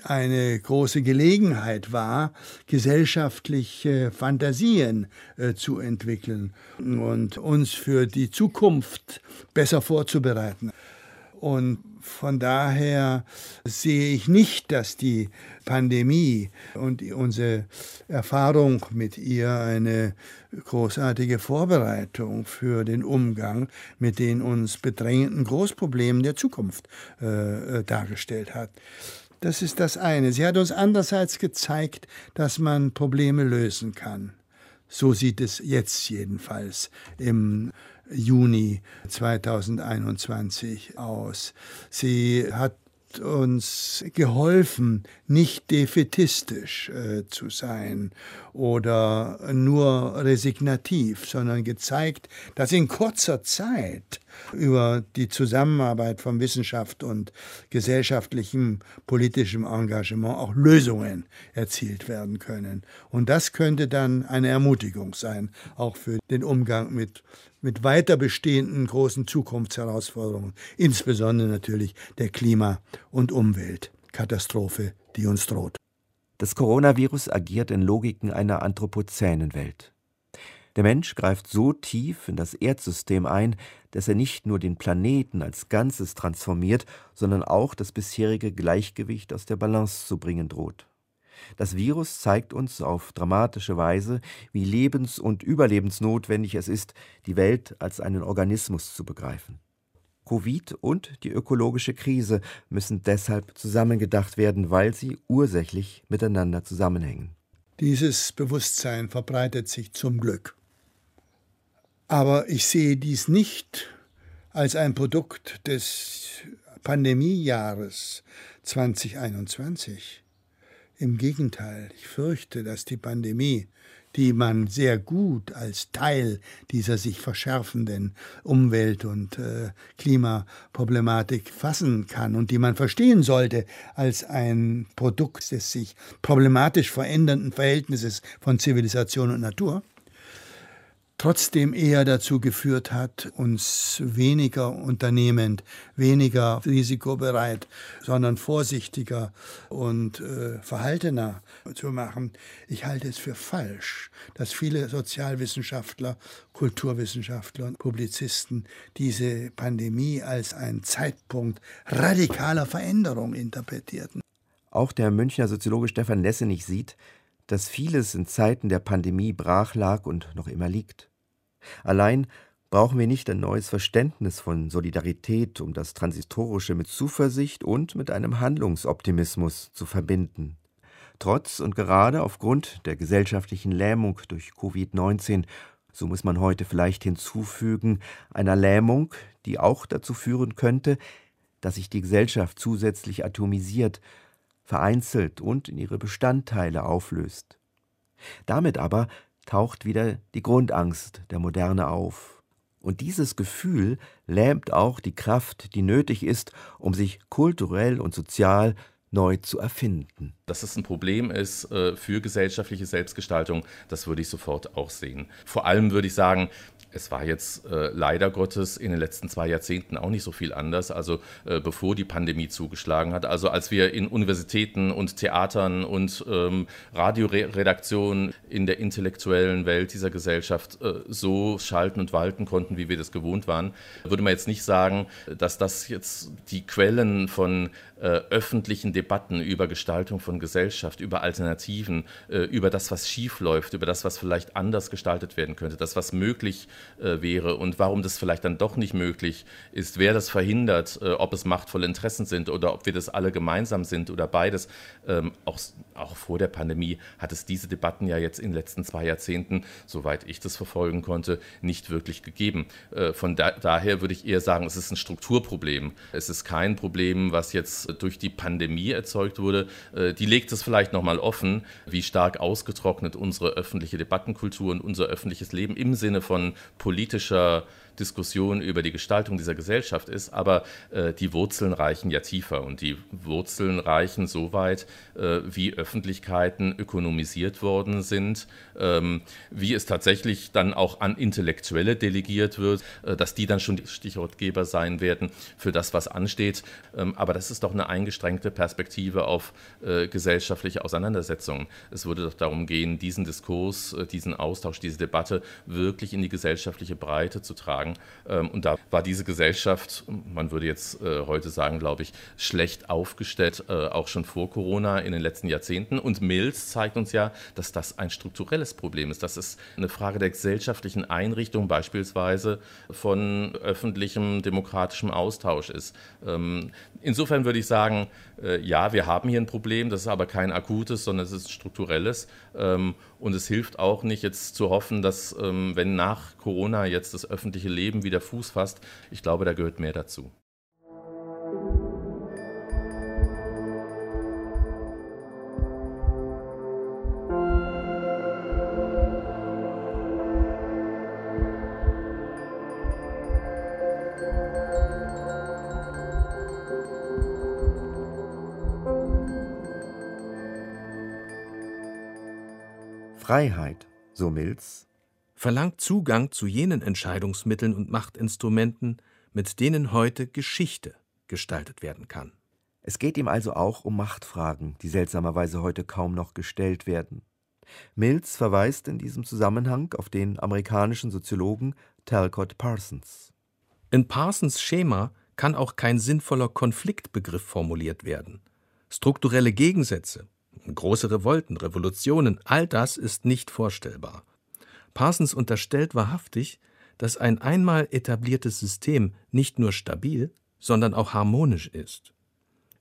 eine große Gelegenheit war, gesellschaftliche Fantasien äh, zu entwickeln und uns für die Zukunft besser vorzubereiten. Und von daher sehe ich nicht, dass die Pandemie und unsere Erfahrung mit ihr eine großartige Vorbereitung für den Umgang mit den uns bedrängenden Großproblemen der Zukunft äh, äh dargestellt hat. Das ist das eine. Sie hat uns andererseits gezeigt, dass man Probleme lösen kann. So sieht es jetzt jedenfalls im Juni 2021 aus. Sie hat uns geholfen, nicht defetistisch äh, zu sein oder nur resignativ, sondern gezeigt, dass in kurzer Zeit über die Zusammenarbeit von Wissenschaft und gesellschaftlichem, politischem Engagement auch Lösungen erzielt werden können. Und das könnte dann eine Ermutigung sein, auch für den Umgang mit mit weiter bestehenden großen Zukunftsherausforderungen, insbesondere natürlich der Klima- und Umweltkatastrophe, die uns droht. Das Coronavirus agiert in Logiken einer anthropozänen Welt. Der Mensch greift so tief in das Erdsystem ein, dass er nicht nur den Planeten als Ganzes transformiert, sondern auch das bisherige Gleichgewicht aus der Balance zu bringen droht. Das Virus zeigt uns auf dramatische Weise, wie lebens- und überlebensnotwendig es ist, die Welt als einen Organismus zu begreifen. Covid und die ökologische Krise müssen deshalb zusammengedacht werden, weil sie ursächlich miteinander zusammenhängen. Dieses Bewusstsein verbreitet sich zum Glück. Aber ich sehe dies nicht als ein Produkt des Pandemiejahres 2021. Im Gegenteil, ich fürchte, dass die Pandemie, die man sehr gut als Teil dieser sich verschärfenden Umwelt- und äh, Klimaproblematik fassen kann und die man verstehen sollte als ein Produkt des sich problematisch verändernden Verhältnisses von Zivilisation und Natur, trotzdem eher dazu geführt hat, uns weniger unternehmend, weniger risikobereit, sondern vorsichtiger und äh, verhaltener zu machen. Ich halte es für falsch, dass viele Sozialwissenschaftler, Kulturwissenschaftler und Publizisten diese Pandemie als einen Zeitpunkt radikaler Veränderung interpretierten. Auch der Münchner Soziologe Stefan Lessenich sieht, dass vieles in Zeiten der Pandemie brach lag und noch immer liegt. Allein brauchen wir nicht ein neues Verständnis von Solidarität, um das Transitorische mit Zuversicht und mit einem Handlungsoptimismus zu verbinden. Trotz und gerade aufgrund der gesellschaftlichen Lähmung durch Covid-19, so muss man heute vielleicht hinzufügen, einer Lähmung, die auch dazu führen könnte, dass sich die Gesellschaft zusätzlich atomisiert, vereinzelt und in ihre Bestandteile auflöst. Damit aber taucht wieder die Grundangst der Moderne auf. Und dieses Gefühl lähmt auch die Kraft, die nötig ist, um sich kulturell und sozial neu zu erfinden. Dass es ein Problem ist äh, für gesellschaftliche Selbstgestaltung, das würde ich sofort auch sehen. Vor allem würde ich sagen, es war jetzt äh, leider Gottes in den letzten zwei Jahrzehnten auch nicht so viel anders, also äh, bevor die Pandemie zugeschlagen hat. Also als wir in Universitäten und Theatern und ähm, Radioredaktionen in der intellektuellen Welt dieser Gesellschaft äh, so schalten und walten konnten, wie wir das gewohnt waren, würde man jetzt nicht sagen, dass das jetzt die Quellen von äh, öffentlichen Debatten über Gestaltung von Gesellschaft, über Alternativen, äh, über das, was schief läuft, über das, was vielleicht anders gestaltet werden könnte, das, was möglich äh, wäre und warum das vielleicht dann doch nicht möglich ist, wer das verhindert, äh, ob es machtvolle Interessen sind oder ob wir das alle gemeinsam sind oder beides. Ähm, auch, auch vor der Pandemie hat es diese Debatten ja jetzt in den letzten zwei Jahrzehnten, soweit ich das verfolgen konnte, nicht wirklich gegeben. Von da, daher würde ich eher sagen, es ist ein Strukturproblem. Es ist kein Problem, was jetzt durch die Pandemie erzeugt wurde. Äh, die legt es vielleicht nochmal offen, wie stark ausgetrocknet unsere öffentliche Debattenkultur und unser öffentliches Leben im Sinne von politischer Diskussion über die Gestaltung dieser Gesellschaft ist, aber äh, die Wurzeln reichen ja tiefer und die Wurzeln reichen so weit, äh, wie Öffentlichkeiten ökonomisiert worden sind, ähm, wie es tatsächlich dann auch an Intellektuelle delegiert wird, äh, dass die dann schon Stichwortgeber sein werden für das, was ansteht. Ähm, aber das ist doch eine eingeschränkte Perspektive auf äh, gesellschaftliche Auseinandersetzungen. Es würde doch darum gehen, diesen Diskurs, äh, diesen Austausch, diese Debatte wirklich in die gesellschaftliche Breite zu tragen sagen. Ähm, und da war diese Gesellschaft, man würde jetzt äh, heute sagen, glaube ich, schlecht aufgestellt, äh, auch schon vor Corona in den letzten Jahrzehnten. Und Mills zeigt uns ja, dass das ein strukturelles Problem ist. Das ist eine Frage der gesellschaftlichen Einrichtung, beispielsweise von öffentlichem demokratischem Austausch ist. Ähm, insofern würde ich sagen, äh, ja, wir haben hier ein Problem, das ist aber kein akutes, sondern es ist strukturelles. Ähm, und es hilft auch nicht jetzt zu hoffen, dass wenn nach Corona jetzt das öffentliche Leben wieder Fuß fasst. Ich glaube, da gehört mehr dazu. Freiheit, so Mills, verlangt Zugang zu jenen Entscheidungsmitteln und Machtinstrumenten, mit denen heute Geschichte gestaltet werden kann. Es geht ihm also auch um Machtfragen, die seltsamerweise heute kaum noch gestellt werden. Mills verweist in diesem Zusammenhang auf den amerikanischen Soziologen Talcott Parsons. In Parsons Schema kann auch kein sinnvoller Konfliktbegriff formuliert werden. Strukturelle Gegensätze, große Revolten, Revolutionen, all das ist nicht vorstellbar. Parsons unterstellt wahrhaftig, dass ein einmal etabliertes System nicht nur stabil, sondern auch harmonisch ist.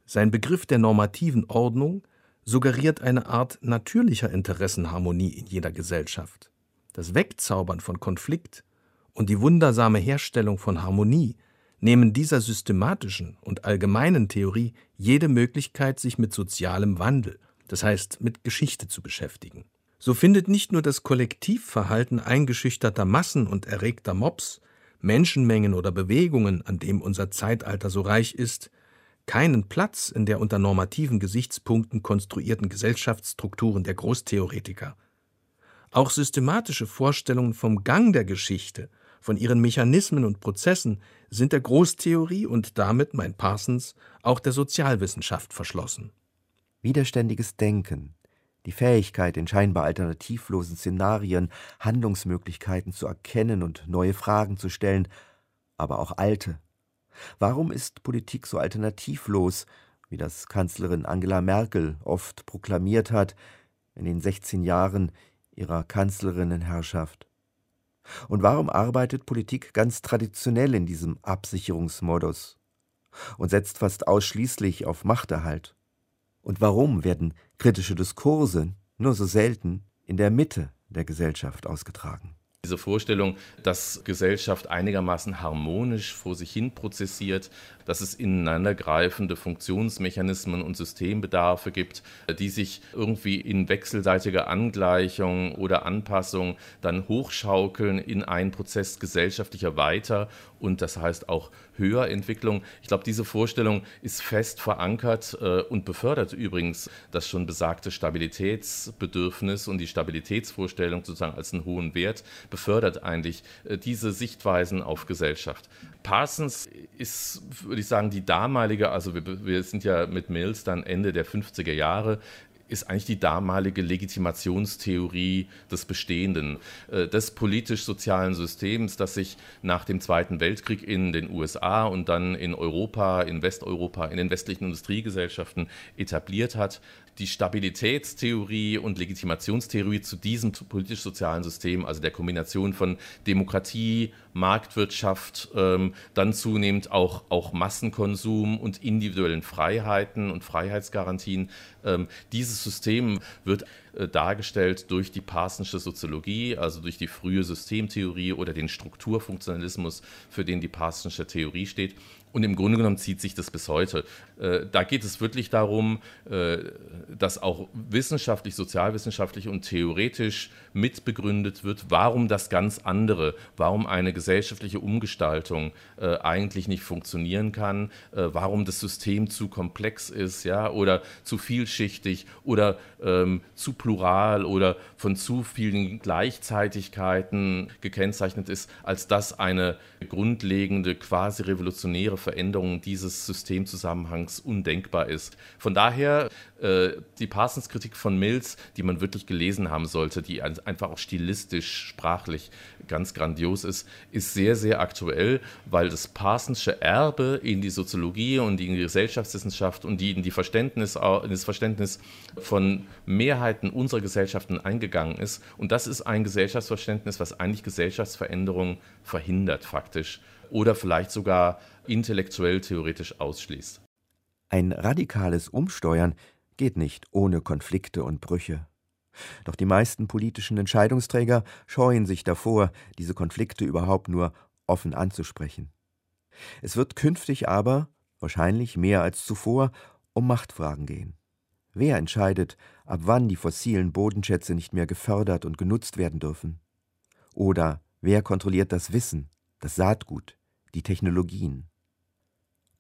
Sein Begriff der normativen Ordnung suggeriert eine Art natürlicher Interessenharmonie in jeder Gesellschaft. Das Wegzaubern von Konflikt und die wundersame Herstellung von Harmonie nehmen dieser systematischen und allgemeinen Theorie jede Möglichkeit, sich mit sozialem Wandel, das heißt mit Geschichte zu beschäftigen. So findet nicht nur das Kollektivverhalten eingeschüchterter Massen und erregter Mobs, Menschenmengen oder Bewegungen, an dem unser Zeitalter so reich ist, keinen Platz in der unter normativen Gesichtspunkten konstruierten Gesellschaftsstrukturen der Großtheoretiker. Auch systematische Vorstellungen vom Gang der Geschichte, von ihren Mechanismen und Prozessen sind der Großtheorie und damit, mein Parsons, auch der Sozialwissenschaft verschlossen. Widerständiges Denken, die Fähigkeit, in scheinbar alternativlosen Szenarien Handlungsmöglichkeiten zu erkennen und neue Fragen zu stellen, aber auch alte. Warum ist Politik so alternativlos, wie das Kanzlerin Angela Merkel oft proklamiert hat in den 16 Jahren ihrer Kanzlerinnenherrschaft? Und warum arbeitet Politik ganz traditionell in diesem Absicherungsmodus und setzt fast ausschließlich auf Machterhalt? Und warum werden kritische Diskurse nur so selten in der Mitte der Gesellschaft ausgetragen? Diese Vorstellung, dass Gesellschaft einigermaßen harmonisch vor sich hin prozessiert, dass es ineinandergreifende Funktionsmechanismen und Systembedarfe gibt, die sich irgendwie in wechselseitiger Angleichung oder Anpassung dann hochschaukeln in einen Prozess gesellschaftlicher Weiter- und das heißt auch Höherentwicklung. Ich glaube, diese Vorstellung ist fest verankert äh, und befördert übrigens das schon besagte Stabilitätsbedürfnis und die Stabilitätsvorstellung sozusagen als einen hohen Wert, befördert eigentlich äh, diese Sichtweisen auf Gesellschaft. Parsons ist, würde ich sagen, die damalige, also wir, wir sind ja mit Mills dann Ende der 50er Jahre, ist eigentlich die damalige Legitimationstheorie des Bestehenden, äh, des politisch-sozialen Systems, das sich nach dem Zweiten Weltkrieg in den USA und dann in Europa, in Westeuropa, in den westlichen Industriegesellschaften etabliert hat die Stabilitätstheorie und Legitimationstheorie zu diesem politisch-sozialen System, also der Kombination von Demokratie, Marktwirtschaft, ähm, dann zunehmend auch, auch Massenkonsum und individuellen Freiheiten und Freiheitsgarantien. Ähm, dieses System wird äh, dargestellt durch die Parsonsche Soziologie, also durch die frühe Systemtheorie oder den Strukturfunktionalismus, für den die Parsonsche Theorie steht. Und im Grunde genommen zieht sich das bis heute. Äh, da geht es wirklich darum, äh, dass auch wissenschaftlich, sozialwissenschaftlich und theoretisch mitbegründet wird, warum das ganz andere, warum eine gesellschaftliche Umgestaltung äh, eigentlich nicht funktionieren kann, warum das System zu komplex ist, ja, oder zu vielschichtig oder ähm, zu plural oder von zu vielen Gleichzeitigkeiten gekennzeichnet ist, als dass eine grundlegende, quasi revolutionäre Veränderung dieses Systemzusammenhangs undenkbar ist. Von daher äh, die Parsons-Kritik von Mills, die man wirklich gelesen haben sollte, die einfach auch stilistisch, sprachlich ganz grandios ist, ist sehr, sehr aktuell, weil das Parsonsche Erbe in die Soziologie und in die Gesellschaftswissenschaft und die in, die Verständnis, in das Verständnis von Mehrheiten unserer Gesellschaften eingegangen ist. Und das ist ein Gesellschaftsverständnis, was eigentlich Gesellschaftsveränderungen verhindert faktisch oder vielleicht sogar intellektuell theoretisch ausschließt. Ein radikales Umsteuern geht nicht ohne Konflikte und Brüche. Doch die meisten politischen Entscheidungsträger scheuen sich davor, diese Konflikte überhaupt nur offen anzusprechen. Es wird künftig aber, wahrscheinlich mehr als zuvor, um Machtfragen gehen. Wer entscheidet, ab wann die fossilen Bodenschätze nicht mehr gefördert und genutzt werden dürfen? Oder wer kontrolliert das Wissen, das Saatgut, die Technologien?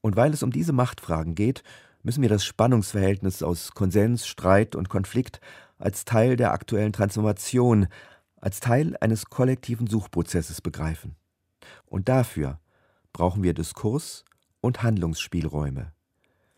Und weil es um diese Machtfragen geht, müssen wir das Spannungsverhältnis aus Konsens, Streit und Konflikt als Teil der aktuellen Transformation, als Teil eines kollektiven Suchprozesses begreifen. Und dafür brauchen wir Diskurs und Handlungsspielräume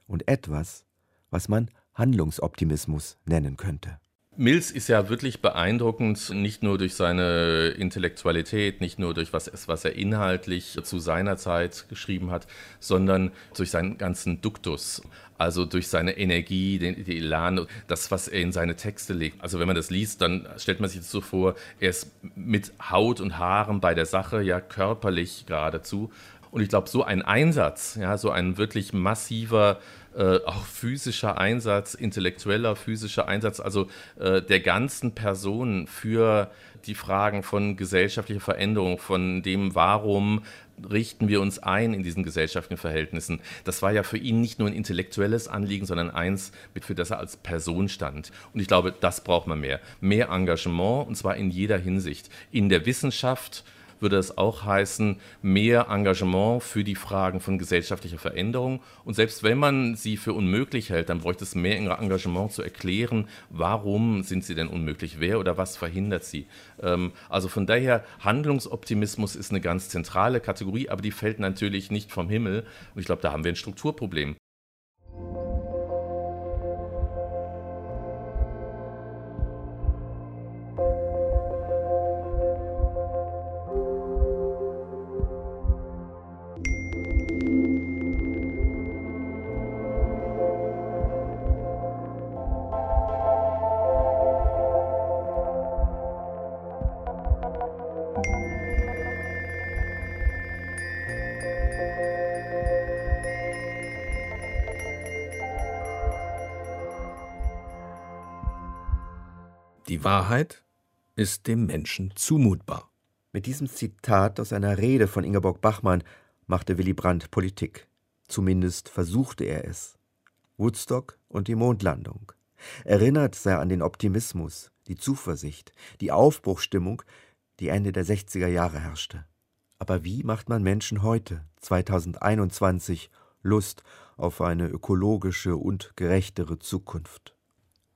und etwas, was man Handlungsoptimismus nennen könnte. Mills ist ja wirklich beeindruckend, nicht nur durch seine Intellektualität, nicht nur durch was, was er inhaltlich zu seiner Zeit geschrieben hat, sondern durch seinen ganzen Duktus, also durch seine Energie, den, den Elan, das, was er in seine Texte legt. Also wenn man das liest, dann stellt man sich das so vor, er ist mit Haut und Haaren bei der Sache, ja körperlich geradezu. Und ich glaube, so ein Einsatz, ja, so ein wirklich massiver äh, auch physischer Einsatz, intellektueller physischer Einsatz, also äh, der ganzen Person für die Fragen von gesellschaftlicher Veränderung, von dem, warum richten wir uns ein in diesen gesellschaftlichen Verhältnissen. Das war ja für ihn nicht nur ein intellektuelles Anliegen, sondern eins, für das er als Person stand. Und ich glaube, das braucht man mehr. Mehr Engagement, und zwar in jeder Hinsicht. In der Wissenschaft, würde es auch heißen, mehr Engagement für die Fragen von gesellschaftlicher Veränderung. Und selbst wenn man sie für unmöglich hält, dann bräuchte es mehr Engagement zu erklären, warum sind sie denn unmöglich, wer oder was verhindert sie. Ähm, also von daher, Handlungsoptimismus ist eine ganz zentrale Kategorie, aber die fällt natürlich nicht vom Himmel. Und ich glaube, da haben wir ein Strukturproblem. Wahrheit ist dem Menschen zumutbar. Mit diesem Zitat aus einer Rede von Ingeborg Bachmann machte Willy Brandt Politik. Zumindest versuchte er es. Woodstock und die Mondlandung. Erinnert sei an den Optimismus, die Zuversicht, die Aufbruchstimmung, die Ende der 60er Jahre herrschte. Aber wie macht man Menschen heute, 2021, Lust auf eine ökologische und gerechtere Zukunft?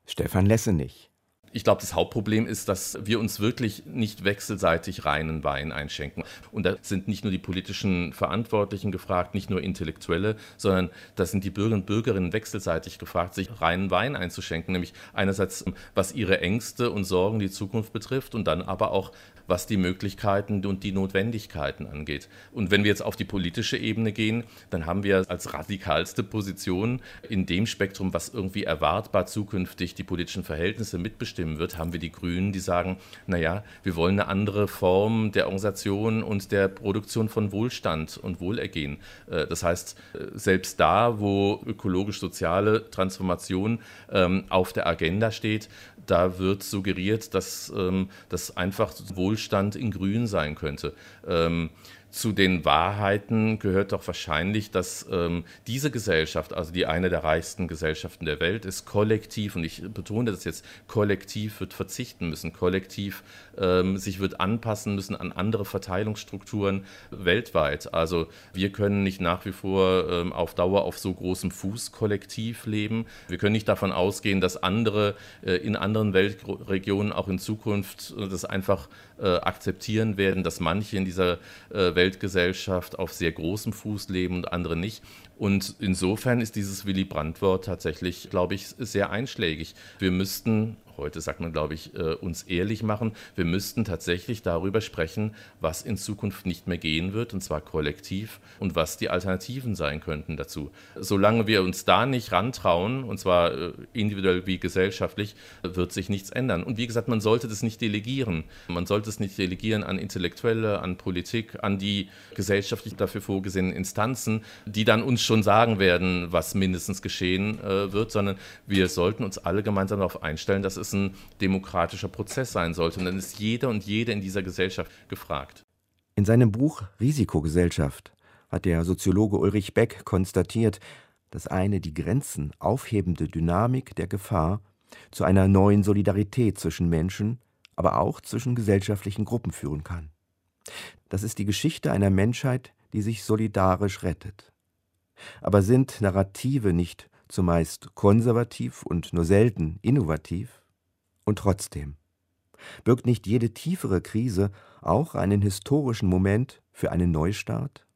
Stefan Lessenich ich glaube, das Hauptproblem ist, dass wir uns wirklich nicht wechselseitig reinen Wein einschenken. Und da sind nicht nur die politischen Verantwortlichen gefragt, nicht nur Intellektuelle, sondern da sind die Bürger und Bürgerinnen wechselseitig gefragt, sich reinen Wein einzuschenken. Nämlich einerseits, was ihre Ängste und Sorgen die Zukunft betrifft und dann aber auch, was die Möglichkeiten und die Notwendigkeiten angeht. Und wenn wir jetzt auf die politische Ebene gehen, dann haben wir als radikalste Position in dem Spektrum, was irgendwie erwartbar zukünftig die politischen Verhältnisse mitbestimmen wird, haben wir die Grünen, die sagen, naja, wir wollen eine andere Form der Organisation und der Produktion von Wohlstand und Wohlergehen. Äh, das heißt, äh, selbst da, wo ökologisch-soziale Transformation ähm, auf der Agenda steht, da wird suggeriert, dass ähm, das einfach Wohlstand in Grün sein könnte. Zu den Wahrheiten gehört doch wahrscheinlich, dass ähm, diese Gesellschaft, also die eine der reichsten Gesellschaften der Welt ist, kollektiv, und ich betone das jetzt, kollektiv wird verzichten müssen, kollektiv ähm, sich wird anpassen müssen an andere Verteilungsstrukturen weltweit. Also wir können nicht nach wie vor ähm, auf Dauer auf so großem Fuß kollektiv leben. Wir können nicht davon ausgehen, dass andere äh, in anderen Weltregionen auch in Zukunft äh, das einfach äh, akzeptieren werden, dass manche in dieser äh, Weltgesellschaft auf sehr großem Fuß leben und andere nicht. Und insofern ist dieses Willy Brandt-Wort tatsächlich, glaube ich, sehr einschlägig. Wir müssten heute sagt man, glaube ich, äh, uns ehrlich machen. Wir müssten tatsächlich darüber sprechen, was in Zukunft nicht mehr gehen wird, und zwar kollektiv, und was die Alternativen sein könnten dazu. Solange wir uns da nicht rantrauen, und zwar äh, individuell wie gesellschaftlich, wird sich nichts ändern. Und wie gesagt, man sollte das nicht delegieren. Man sollte es nicht delegieren an Intellektuelle, an Politik, an die gesellschaftlich dafür vorgesehenen Instanzen, die dann uns schon sagen werden, was mindestens geschehen äh, wird, sondern wir sollten uns alle gemeinsam darauf einstellen, dass es es demokratischer Prozess sein sollte. Und dann ist jeder und jede in dieser Gesellschaft gefragt. In seinem Buch Risikogesellschaft hat der Soziologe Ulrich Beck konstatiert, dass eine die Grenzen aufhebende Dynamik der Gefahr zu einer neuen Solidarität zwischen Menschen, aber auch zwischen gesellschaftlichen Gruppen führen kann. Das ist die Geschichte einer Menschheit, die sich solidarisch rettet. Aber sind Narrative nicht zumeist konservativ und nur selten innovativ? Und trotzdem birgt nicht jede tiefere Krise auch einen historischen Moment für einen Neustart?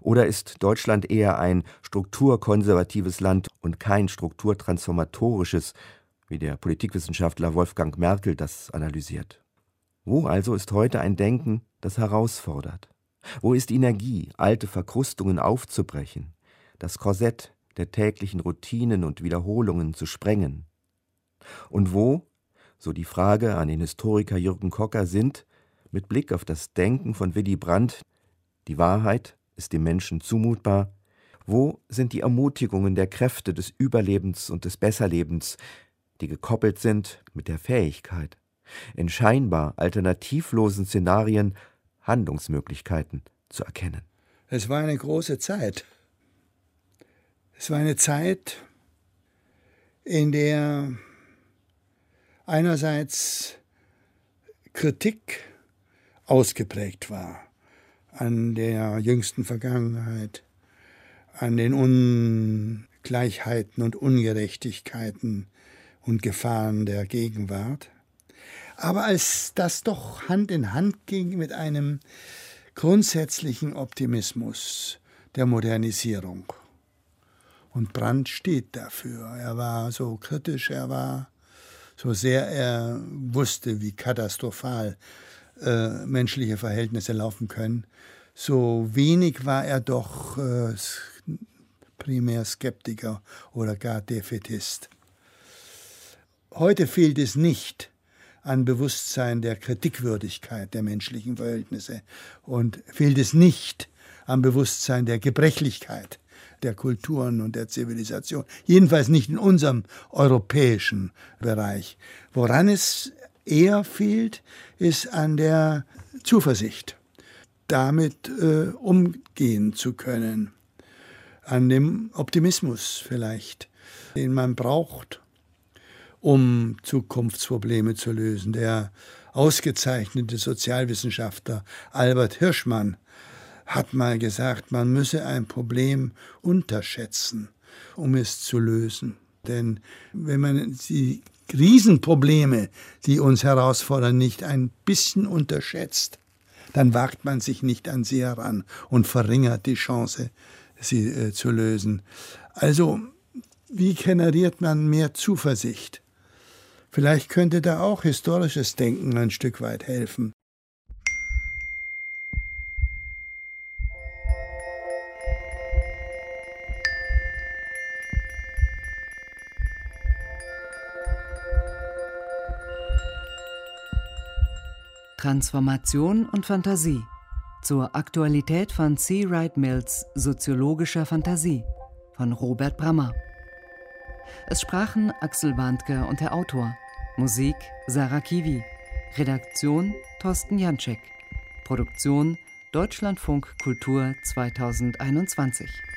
Oder ist Deutschland eher ein strukturkonservatives Land und kein strukturtransformatorisches, wie der Politikwissenschaftler Wolfgang Merkel das analysiert? Wo also ist heute ein Denken, das herausfordert? Wo ist Energie, alte Verkrustungen aufzubrechen, das Korsett der täglichen Routinen und Wiederholungen zu sprengen? Und wo so die Frage an den Historiker Jürgen Kocker, sind, mit Blick auf das Denken von Willy Brandt, die Wahrheit ist dem Menschen zumutbar, wo sind die Ermutigungen der Kräfte des Überlebens und des Besserlebens, die gekoppelt sind mit der Fähigkeit, in scheinbar alternativlosen Szenarien Handlungsmöglichkeiten zu erkennen. Es war eine große Zeit. Es war eine Zeit, in der einerseits Kritik ausgeprägt war an der jüngsten Vergangenheit, an den Ungleichheiten und Ungerechtigkeiten und Gefahren der Gegenwart. Aber als das doch Hand in Hand ging mit einem grundsätzlichen Optimismus der Modernisierung. Und Brandt steht dafür. Er war so kritisch, er war so sehr er wusste, wie katastrophal äh, menschliche Verhältnisse laufen können, so wenig war er doch äh, primär Skeptiker oder gar Defetist. Heute fehlt es nicht an Bewusstsein der Kritikwürdigkeit der menschlichen Verhältnisse und fehlt es nicht am Bewusstsein der Gebrechlichkeit der Kulturen und der Zivilisation. Jedenfalls nicht in unserem europäischen Bereich. Woran es eher fehlt, ist an der Zuversicht, damit äh, umgehen zu können, an dem Optimismus vielleicht, den man braucht, um Zukunftsprobleme zu lösen. Der ausgezeichnete Sozialwissenschaftler Albert Hirschmann hat mal gesagt, man müsse ein Problem unterschätzen, um es zu lösen. Denn wenn man die Riesenprobleme, die uns herausfordern, nicht ein bisschen unterschätzt, dann wagt man sich nicht an sie heran und verringert die Chance, sie äh, zu lösen. Also, wie generiert man mehr Zuversicht? Vielleicht könnte da auch historisches Denken ein Stück weit helfen. Transformation und Fantasie zur Aktualität von C. Wright Mills Soziologischer Fantasie von Robert Brammer. Es sprachen Axel Wandke und der Autor. Musik Sarah Kiwi. Redaktion Thorsten Janczek. Produktion Deutschlandfunk Kultur 2021.